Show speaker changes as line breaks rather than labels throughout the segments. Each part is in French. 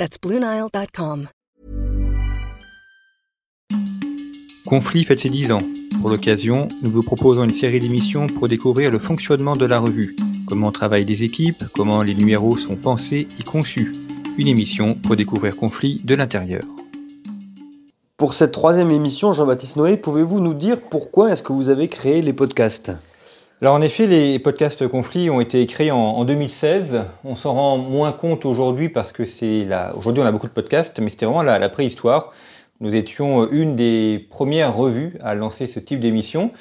That's BlueNile.com.
Conflit fête ses 10 ans. Pour l'occasion, nous vous proposons une série d'émissions pour découvrir le fonctionnement de la revue, comment travaillent les équipes, comment les numéros sont pensés et conçus. Une émission pour découvrir Conflit de l'intérieur.
Pour cette troisième émission, Jean-Baptiste Noé, pouvez-vous nous dire pourquoi est-ce que vous avez créé les podcasts?
Alors en effet, les podcasts conflits ont été créés en, 2016. On s'en rend moins compte aujourd'hui parce que c'est la... aujourd'hui on a beaucoup de podcasts, mais c'était vraiment la, préhistoire. Nous étions une des premières revues à lancer ce type d'émission.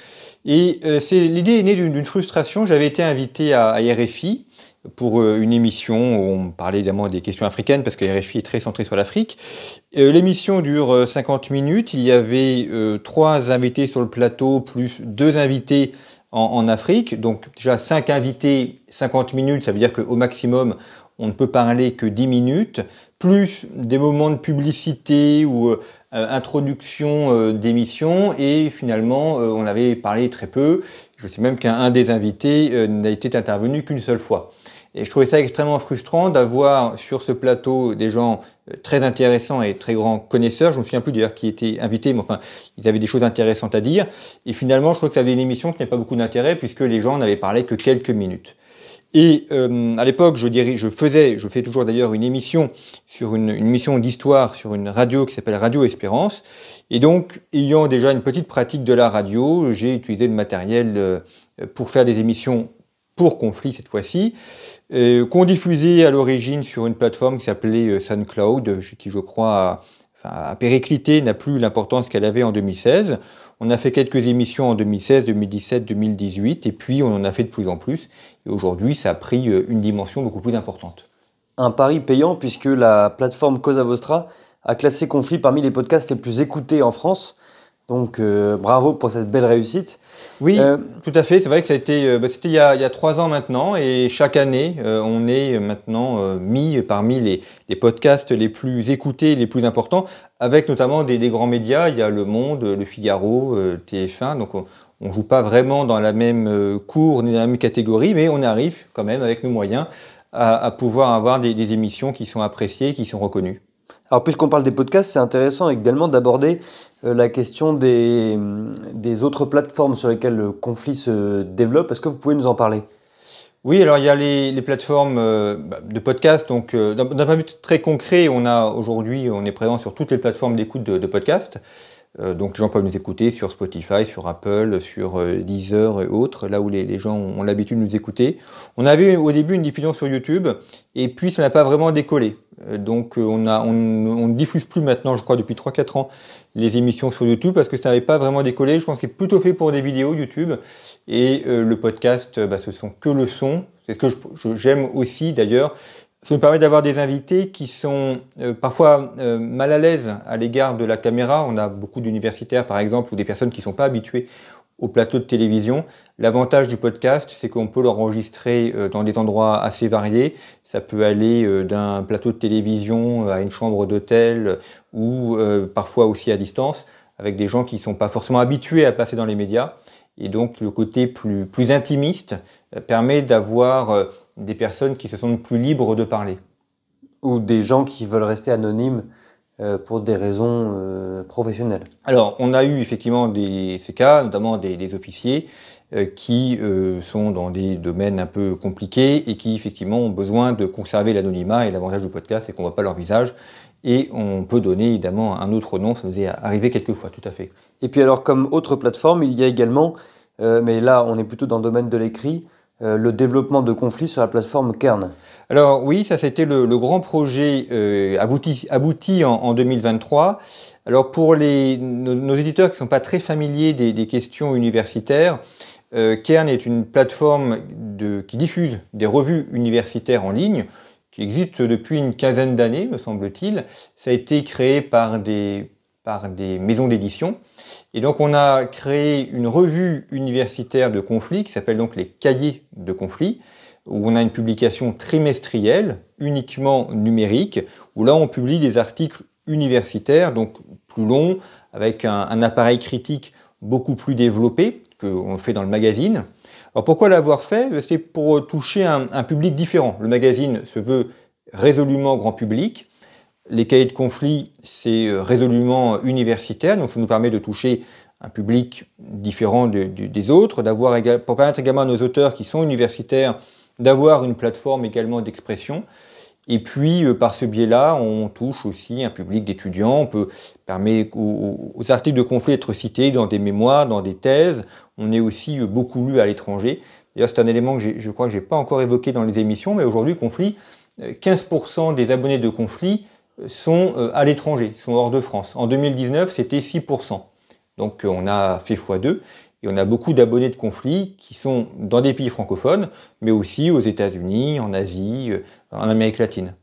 Et euh, l'idée est née d'une frustration. J'avais été invité à, RFI pour euh, une émission où on parlait évidemment des questions africaines parce que RFI est très centré sur l'Afrique. Euh, l'émission dure 50 minutes. Il y avait trois invités sur le plateau plus deux invités en, Afrique. Donc déjà 5 invités, 50 minutes, ça veut dire qu'au maximum, on ne peut parler que 10 minutes, plus des moments de publicité ou euh, introduction euh, d'émission, et finalement, euh, on avait parlé très peu. Je sais même qu'un des invités n'a été intervenu qu'une seule fois. Et je trouvais ça extrêmement frustrant d'avoir sur ce plateau des gens euh, très intéressants et très grands connaisseurs. Je ne me souviens plus d'ailleurs qui étaient invités, mais enfin, ils avaient des choses intéressantes à dire. Et finalement, je crois que ça avait une émission qui n'avait pas beaucoup d'intérêt puisque les gens n'avaient parlé que quelques minutes. Et euh, à l'époque, je, je faisais, je fais toujours d'ailleurs une émission sur une, une mission d'histoire sur une radio qui s'appelle Radio Espérance. Et donc, ayant déjà une petite pratique de la radio, j'ai utilisé le matériel euh, pour faire des émissions pour conflit cette fois-ci. Euh, qu'on diffusait à l'origine sur une plateforme qui s'appelait euh, SoundCloud, euh, qui je crois a, périclité, n'a plus l'importance qu'elle avait en 2016. On a fait quelques émissions en 2016, 2017, 2018, et puis on en a fait de plus en plus. Et aujourd'hui, ça a pris une dimension beaucoup plus importante.
Un pari payant puisque la plateforme Cosa Vostra a classé Conflit parmi les podcasts les plus écoutés en France. Donc euh, bravo pour cette belle réussite.
Oui, euh, tout à fait. C'est vrai que ça a été, euh, bah, c'était il, y a trois ans maintenant, et chaque année, on est maintenant mis parmi les, podcasts les plus écoutés, les plus importants, avec notamment des, grands médias. Il y a Le Monde, Le Figaro, TF1. Donc on, ne joue pas vraiment dans la même cour ni dans la même catégorie, mais on arrive quand même avec nos moyens à, pouvoir avoir des, des émissions qui sont appréciées, qui sont reconnues.
Alors puisqu'on parle des podcasts, c'est intéressant également d'aborder euh, la question des, des, autres plateformes sur lesquelles le conflit se développe. Est-ce que vous pouvez nous en parler?
Oui, alors il y a les, les plateformes euh, bah, de podcast. Donc, euh, d'un point de vue très concret, on a aujourd'hui, on est présent sur toutes les plateformes d'écoute de, de podcasts. Euh, donc les gens peuvent nous écouter sur Spotify, sur Apple, sur Deezer et autres, là où les, gens ont, l'habitude de nous écouter. On avait au début une diffusion sur YouTube, et puis ça n'a pas vraiment décollé. Euh, donc on ne diffuse plus maintenant, je crois depuis 3-4 ans, les émissions sur YouTube parce que ça n'avait pas vraiment décollé. Je pense que c'est plutôt fait pour des vidéos YouTube. Et le podcast, bah, ce sont que le son. C'est ce que j'aime aussi d'ailleurs. Ça nous permet d'avoir des invités qui sont euh, parfois euh, mal à l'aise à l'égard de la caméra. On a beaucoup d'universitaires, par exemple, ou des personnes qui ne sont pas habituées au plateau de télévision. L'avantage du podcast, c'est qu'on peut l'enregistrer euh, dans des endroits assez variés. Ça peut aller d'un plateau de télévision à une chambre d'hôtel ou parfois aussi à distance, avec des gens qui ne sont pas forcément habitués à passer dans les médias. Et donc le côté plus, plus intimiste permet d'avoir des personnes qui se sentent plus libres de parler.
Ou des gens qui veulent rester anonymes euh, pour des raisons euh, professionnelles.
Alors, on a eu effectivement des, ces cas, notamment des, officiers euh, qui sont dans des domaines un peu compliqués et qui effectivement ont besoin de conserver l'anonymat. Et l'avantage du podcast, c'est qu'on ne voit pas leur visage. Et on peut donner évidemment un autre nom, ça nous est arrivé quelques fois, tout à fait.
Et puis alors, comme autre plateforme, il y a également, mais là on est plutôt dans le domaine de l'écrit, euh, le développement de conflits sur la plateforme Kern.
Alors oui, ça c'était le, grand projet euh, abouti, abouti en, 2023. Alors pour les, nos, éditeurs qui ne sont pas très familiers des, questions universitaires, euh, Kern est une plateforme qui diffuse des revues universitaires en ligne qui existe depuis une quinzaine d'années, me semble-t-il. Ça a été créé par des, par des maisons d'édition. Et donc on a créé une revue universitaire de conflits qui s'appelle donc les cahiers de conflits, où on a une publication trimestrielle, uniquement numérique, où là on publie des articles universitaires, donc plus longs, avec un, appareil critique beaucoup plus développé qu'on fait dans le magazine. Alors pourquoi l'avoir fait? C'est pour toucher un, public différent. Le magazine se veut résolument grand public. Les cahiers de conflit, c'est euh, résolument universitaire, donc ça nous permet de toucher un public différent des autres, d'avoir pour permettre également à nos auteurs qui sont universitaires d'avoir une plateforme également d'expression. Et puis, euh, par ce biais-là, on touche aussi un public d'étudiants. On peut permettre aux, articles de conflit d'être cités dans des mémoires, dans des thèses. On est aussi euh, beaucoup lu à l'étranger. D'ailleurs, c'est un élément que je crois que je n'ai pas encore évoqué dans les émissions, mais aujourd'hui, conflit, 15% des abonnés de conflit sont euh, à l'étranger, sont hors de France. En 2019, c'était 6%. Donc euh, on a fait x2 et on a beaucoup d'abonnés de conflits qui sont dans des pays francophones, mais aussi aux États-Unis, en Asie, euh, en Amérique latine.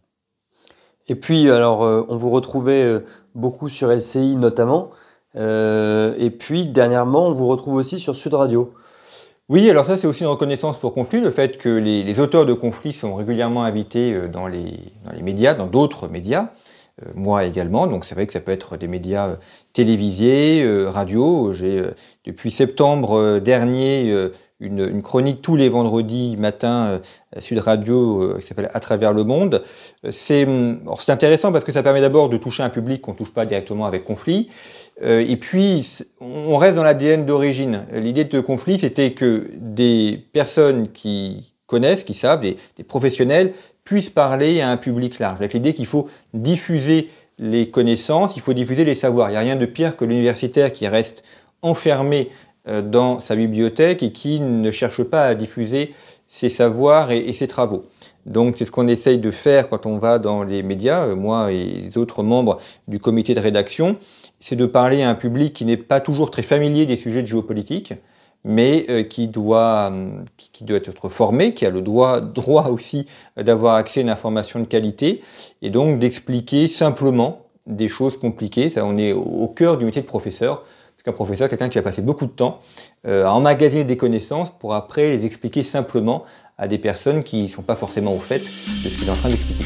Et puis, alors, on vous retrouvait beaucoup sur LCI notamment, et puis dernièrement, on vous retrouve aussi sur Sud Radio.
Oui, alors ça c'est aussi une reconnaissance pour Conflit, le fait que les, auteurs de conflits sont régulièrement invités dans les médias, dans d'autres médias. Euh, moi également. Donc c'est vrai que ça peut être des médias euh, télévisés, euh, radio. J'ai depuis septembre dernier une, chronique tous les vendredis matin à Sud Radio qui s'appelle À travers le monde. C'est intéressant parce que ça permet d'abord de toucher un public qu'on ne touche pas directement avec conflit. et puis, on reste dans l'ADN d'origine. L'idée de conflit, c'était que des personnes qui connaissent, qui savent, des professionnels, puisse parler à un public large, avec l'idée qu'il faut diffuser les connaissances, il faut diffuser les savoirs. Il n'y a rien de pire que l'universitaire qui reste enfermé euh, dans sa bibliothèque et qui ne cherche pas à diffuser ses savoirs et, ses travaux. Donc c'est ce qu'on essaye de faire quand on va dans les médias, euh, moi et les autres membres du comité de rédaction, c'est de parler à un public qui n'est pas toujours très familier des sujets de géopolitique, mais euh, qui, doit, hum, qui, doit être formé, qui a le droit, droit aussi d'avoir accès à une information de qualité, et donc d'expliquer simplement des choses compliquées. Ça, on est au cœur du métier de professeur, parce qu'un professeur, quelqu'un qui va passer beaucoup de temps euh, à emmagasiner des connaissances pour après les expliquer simplement à des personnes qui ne sont pas forcément au fait de ce qu'il est en train d'expliquer.